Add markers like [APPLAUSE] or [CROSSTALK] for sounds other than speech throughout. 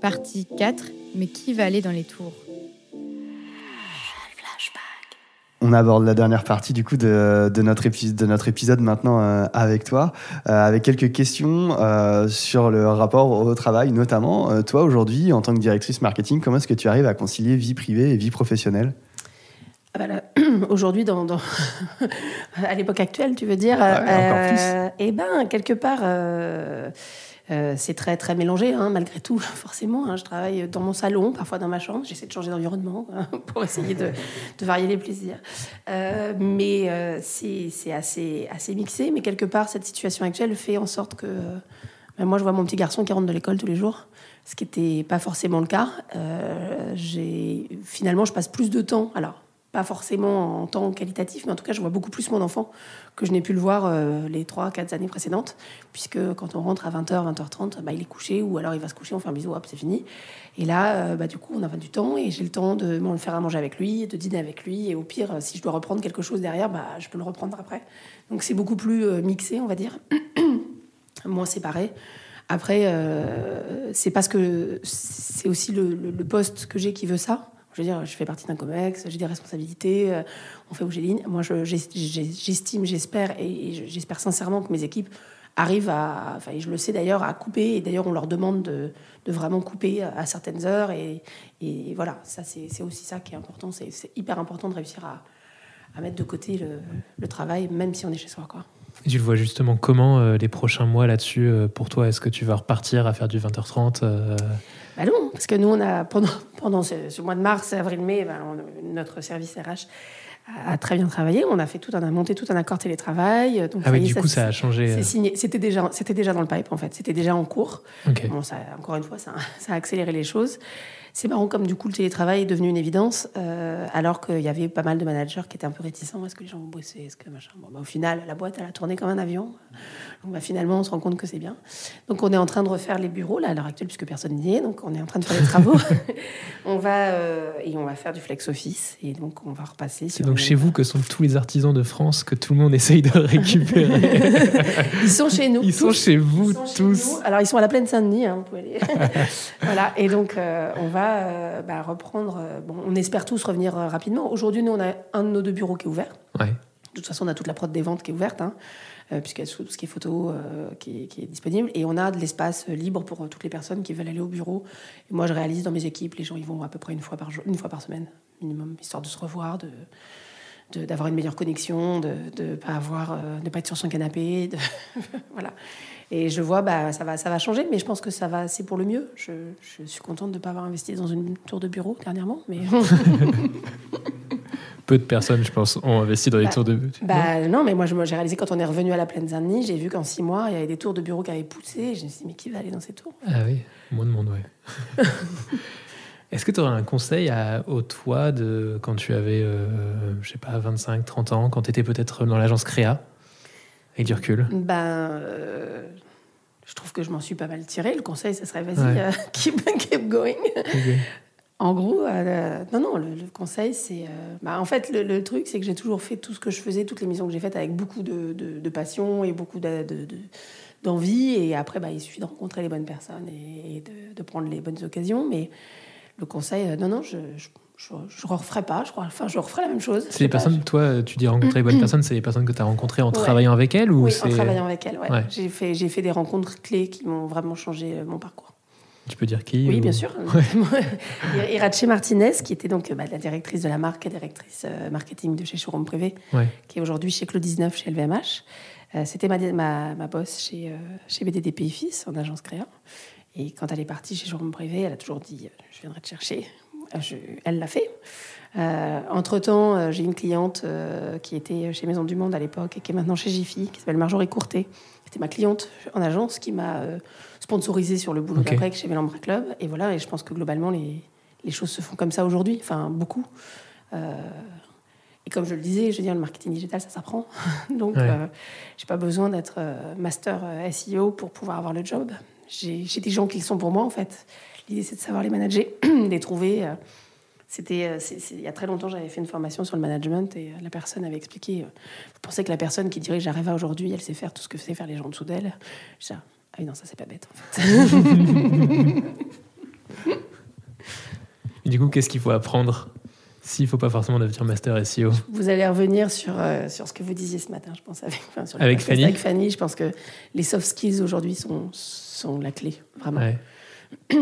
Partie 4. Mais qui va aller dans les tours On aborde la dernière partie du coup de, notre, épisode, de notre épisode maintenant euh, avec toi, euh, avec quelques questions euh, sur le rapport au travail, notamment. Toi aujourd'hui en tant que directrice marketing, comment est-ce que tu arrives à concilier vie privée et vie professionnelle? Ah bah [CLEARS THROAT] Aujourd'hui, dans, [LAUGHS] à l'époque actuelle, tu veux dire, ouais, eh ben quelque part euh, c'est très très mélangé, hein, malgré tout, [LAUGHS] forcément. Hein. je travaille dans mon salon, parfois dans ma chambre. J'essaie de changer d'environnement hein, [LAUGHS] pour essayer de, varier les plaisirs. Euh, mais euh, c'est assez, assez mixé. Mais quelque part, cette situation actuelle fait en sorte que ben, moi, je vois mon petit garçon qui rentre de l'école tous les jours, ce qui n'était pas forcément le cas. finalement, je passe plus de temps. Alors, pas forcément en temps qualitatif, mais en tout cas, je vois beaucoup plus mon enfant que je n'ai pu le voir euh, les 3-4 années précédentes, puisque quand on rentre à 20h, 20h30, bah, il est couché, ou alors il va se coucher, on fait un bisou, hop, c'est fini. Et là, euh, bah, du coup, on a du temps, et j'ai le temps de me faire à manger avec lui, de dîner avec lui, et au pire, si je dois reprendre quelque chose derrière, bah, je peux le reprendre après. Donc c'est beaucoup plus euh, mixé, on va dire, [CLEARS THROAT] moins séparé. Après, c'est parce que c'est aussi le poste que j'ai qui veut ça. Je veux dire, je fais partie d'un COMEX, j'ai des responsabilités, euh, on fait ligne. Moi, j'estime, j'espère, et j'espère sincèrement que mes équipes arrivent à, enfin, je le sais d'ailleurs, à couper. Et d'ailleurs, on leur demande de, vraiment couper à certaines heures. Et, voilà, ça, c'est aussi ça qui est important. C'est hyper important de réussir à, mettre de côté le, travail, même si on est chez soi. Quoi. Tu le vois justement comment euh, les prochains mois là-dessus euh, pour toi? Est-ce que tu vas repartir à faire du 20h30 bah non, parce que nous, on a, pendant, pendant ce, mois de mars, avril-mai, bah, notre service RH a très bien travaillé. On a fait tout, on a monté tout un accord télétravail. Donc, ah oui, du coup, ça a changé. Euh. C'était déjà, c'était déjà dans le pipe en fait. C'était déjà en cours. Bon, ça, encore une fois, ça, ça, a accéléré les choses. C'est marrant comme du coup le télétravail est devenu une évidence, euh, alors qu'il y avait pas mal de managers qui étaient un peu réticents. Est-ce que les gens vont bosser? Est-ce que machin? Bon, bah, Au final, la boîte, elle a tourné comme un avion. Donc, bah, finalement, on se rend compte que c'est bien. Donc on est en train de refaire les bureaux là à l'heure actuelle puisque personne n'y est. Donc on est en train de faire les travaux. [LAUGHS] on va euh, et on va faire du flex office et donc on va repasser. C'est donc chez vous que sont tous les artisans de France que tout le monde essaye de [LAUGHS] récupérer. ils sont chez nous. Ils sont chez vous tous. Alors ils sont à la plaine Saint-Denis. Hein, [LAUGHS] voilà. Et donc euh, on va euh, bah, reprendre. Bon, on espère tous revenir rapidement. Aujourd'hui, nous, on a un de nos deux bureaux qui est ouvert. Ouais. De toute façon, on a toute la prod des ventes qui est ouverte, hein, puisqu'il y a tout ce qui est photo qui, est, disponible. Et on a de l'espace libre pour toutes les personnes qui veulent aller au bureau. Et moi, je réalise dans mes équipes, les gens ils vont à peu près une fois par jour, une fois par semaine minimum, histoire de se revoir, de d'avoir une meilleure connexion, de ne pas avoir, de pas être sur son canapé, de [LAUGHS] voilà. Et je vois, bah, ça va, ça va changer, mais je pense que ça va, c'est pour le mieux. Je, je suis contente de ne pas avoir investi dans une tour de bureau dernièrement, mais. [LAUGHS] [LAUGHS] Peu de personnes, je pense, ont investi dans les bah, tours de bureau. Bah, non, mais moi, j'ai réalisé quand on est revenu à la plaine Saint-Denis, j'ai vu qu'en six mois, il y avait des tours de bureau qui avaient poussé. Et je me suis dit, mais qui va aller dans ces tours? Ah oui, moins de monde, ouais. [LAUGHS] Est-ce que tu aurais un conseil à, au toi de quand tu avais, euh, je sais pas, 25, 30 ans, quand tu étais peut-être dans l'agence Créa et du recul? Ben, euh, je trouve que je m'en suis pas mal tiré. Le conseil, ce serait vas-y, euh, [LAUGHS] keep, keep, going. En gros, euh, non, non, le, conseil, c'est. Bah, en fait, le, truc, c'est que j'ai toujours fait tout ce que je faisais, toutes les missions que j'ai faites avec beaucoup de, de, passion et beaucoup d'envie. et après, bah, il suffit de rencontrer les bonnes personnes et, de, prendre les bonnes occasions. Mais le conseil, non, non, je je ne referai pas, je crois. Enfin, je referai la même chose. C'est les personnes, toi, tu dis rencontrer les bonnes personnes, c'est les personnes que tu as rencontrées en travaillant avec elles ou Oui, en travaillant avec elles, ouais. J'ai fait, fait des rencontres clés qui m'ont vraiment changé euh, mon parcours. Tu peux dire qui Oui, bien sûr. [LAUGHS] Irache Martinez, qui était donc bah, la directrice de la marque, directrice euh, marketing de chez Showroom Privé, qui est aujourd'hui chez Claude 19 chez LVMH. Euh, c'était ma, ma, ma, boss chez, chez BDDP Fils, en agence créa. Et quand elle est partie chez Showroom Privé, elle a toujours dit Je viendrai te chercher elle l'a fait. Euh, entre-temps, euh, j'ai une cliente euh, qui était chez Maison du Monde à l'époque et qui est maintenant chez Jiffy, qui s'appelle Marjorie Courtet. C'était ma cliente en agence qui m'a sponsorisé sur le boulot d'après chez Mélambra Club. Et voilà, et je pense que globalement, les, les choses se font comme ça aujourd'hui, enfin beaucoup. et comme je le disais, je veux dire, le marketing digital, ça s'apprend. [LAUGHS] Donc, je j'ai pas besoin d'être master SEO pour pouvoir avoir le job. J'ai des gens qui le sont pour moi, en fait. L'idée, c'est de savoir les manager, [CLEARS THROAT] les trouver. Euh, c'était, euh, il y a très longtemps, j'avais fait une formation sur le management et euh, la personne avait expliqué. Vous pensez que la personne qui dirige Areva aujourd'hui, elle sait faire tout ce que sait faire les gens en dessous d'elle ah oui, non, ça c'est pas bête en fait. [LAUGHS] Du coup, qu'est-ce qu'il faut apprendre s'il ne faut pas forcément devenir master SEO Vous allez revenir sur, euh, sur ce que vous disiez ce matin, je pense, avec, avec Fanny? Avec Fanny, je pense que les soft skills aujourd'hui sont, sont la clé, vraiment. [CLEARS THROAT]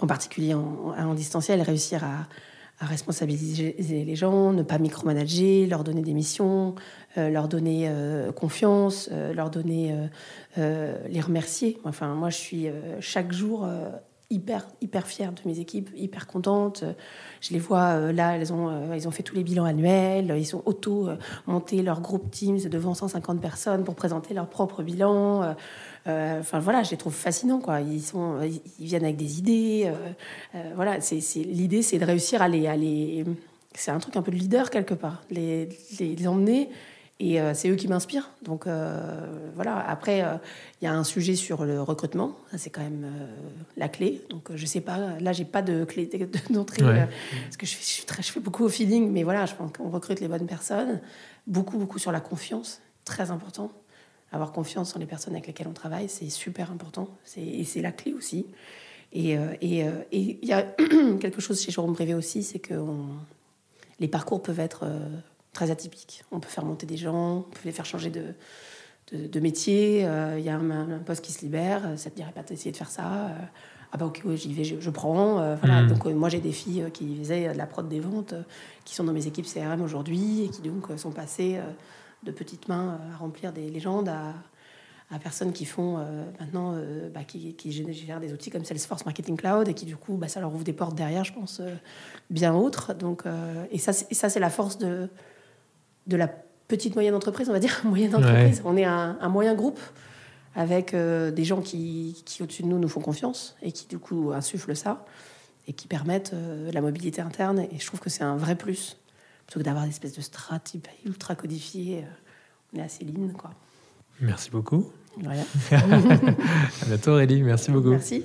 en particulier en, en, distanciel, réussir à, à, responsabiliser les gens, ne pas micromanager, leur donner des missions, euh, leur donner euh, confiance, leur donner, les remercier. Enfin, moi, je suis chaque jour hyper, hyper fière de mes équipes, hyper contente. Je les vois euh, là, elles ont, euh, ils ont fait tous les bilans annuels, ils ont auto euh, monté leur groupe Teams devant 150 personnes pour présenter leur propre bilan. enfin voilà, je les trouve fascinants quoi. Ils sont, ils viennent avec des idées. voilà, c'est l'idée, c'est de réussir à les, les c'est un truc un peu de leader quelque part, les, les emmener et euh, c'est eux qui m'inspirent. Donc euh, voilà. Après, euh, il y a un sujet sur le recrutement. c'est quand même la clé. Donc je sais pas. Là, j'ai pas de clé d'entrée parce que je fais, je, très, je fais, beaucoup au feeling. Mais voilà, je pense qu'on recrute les bonnes personnes. Beaucoup, beaucoup sur la confiance. Très important. Avoir confiance en les personnes avec lesquelles on travaille, c'est super important. Et c'est la clé aussi. Et il y a [CLEARS THROAT] quelque chose chez Jérôme Privé aussi, c'est que les parcours peuvent être très atypique. On peut faire monter des gens, on peut les faire changer de, de, métier. Il euh, y a un, poste qui se libère, ça te dirait pas d'essayer de faire ça euh, Ah bah ok, j'y vais, je, prends. Euh, voilà. Hmm. Donc moi j'ai des filles qui faisaient de la prod des ventes, qui sont dans mes équipes CRM aujourd'hui et qui donc sont passées de petites mains à remplir des légendes à, à personnes qui font maintenant, bah, qui, qui, gèrent des outils comme Salesforce Marketing Cloud et qui du coup, bah, ça leur ouvre des portes derrière, je pense, bien autres. Donc, et ça c'est la force de, de la petite moyenne entreprise, on va dire, [LAUGHS] moyenne entreprise. On est un, moyen groupe avec euh, des gens qui, qui au-dessus de nous, nous font confiance et qui, du coup, insufflent ça et qui permettent euh, la mobilité interne. Et je trouve que c'est un vrai plus. Plutôt que d'avoir des espèces de strates ultra codifiées, euh, on est assez lean, quoi. Merci beaucoup. [LAUGHS] à bientôt, Aurélie. Merci beaucoup. Merci.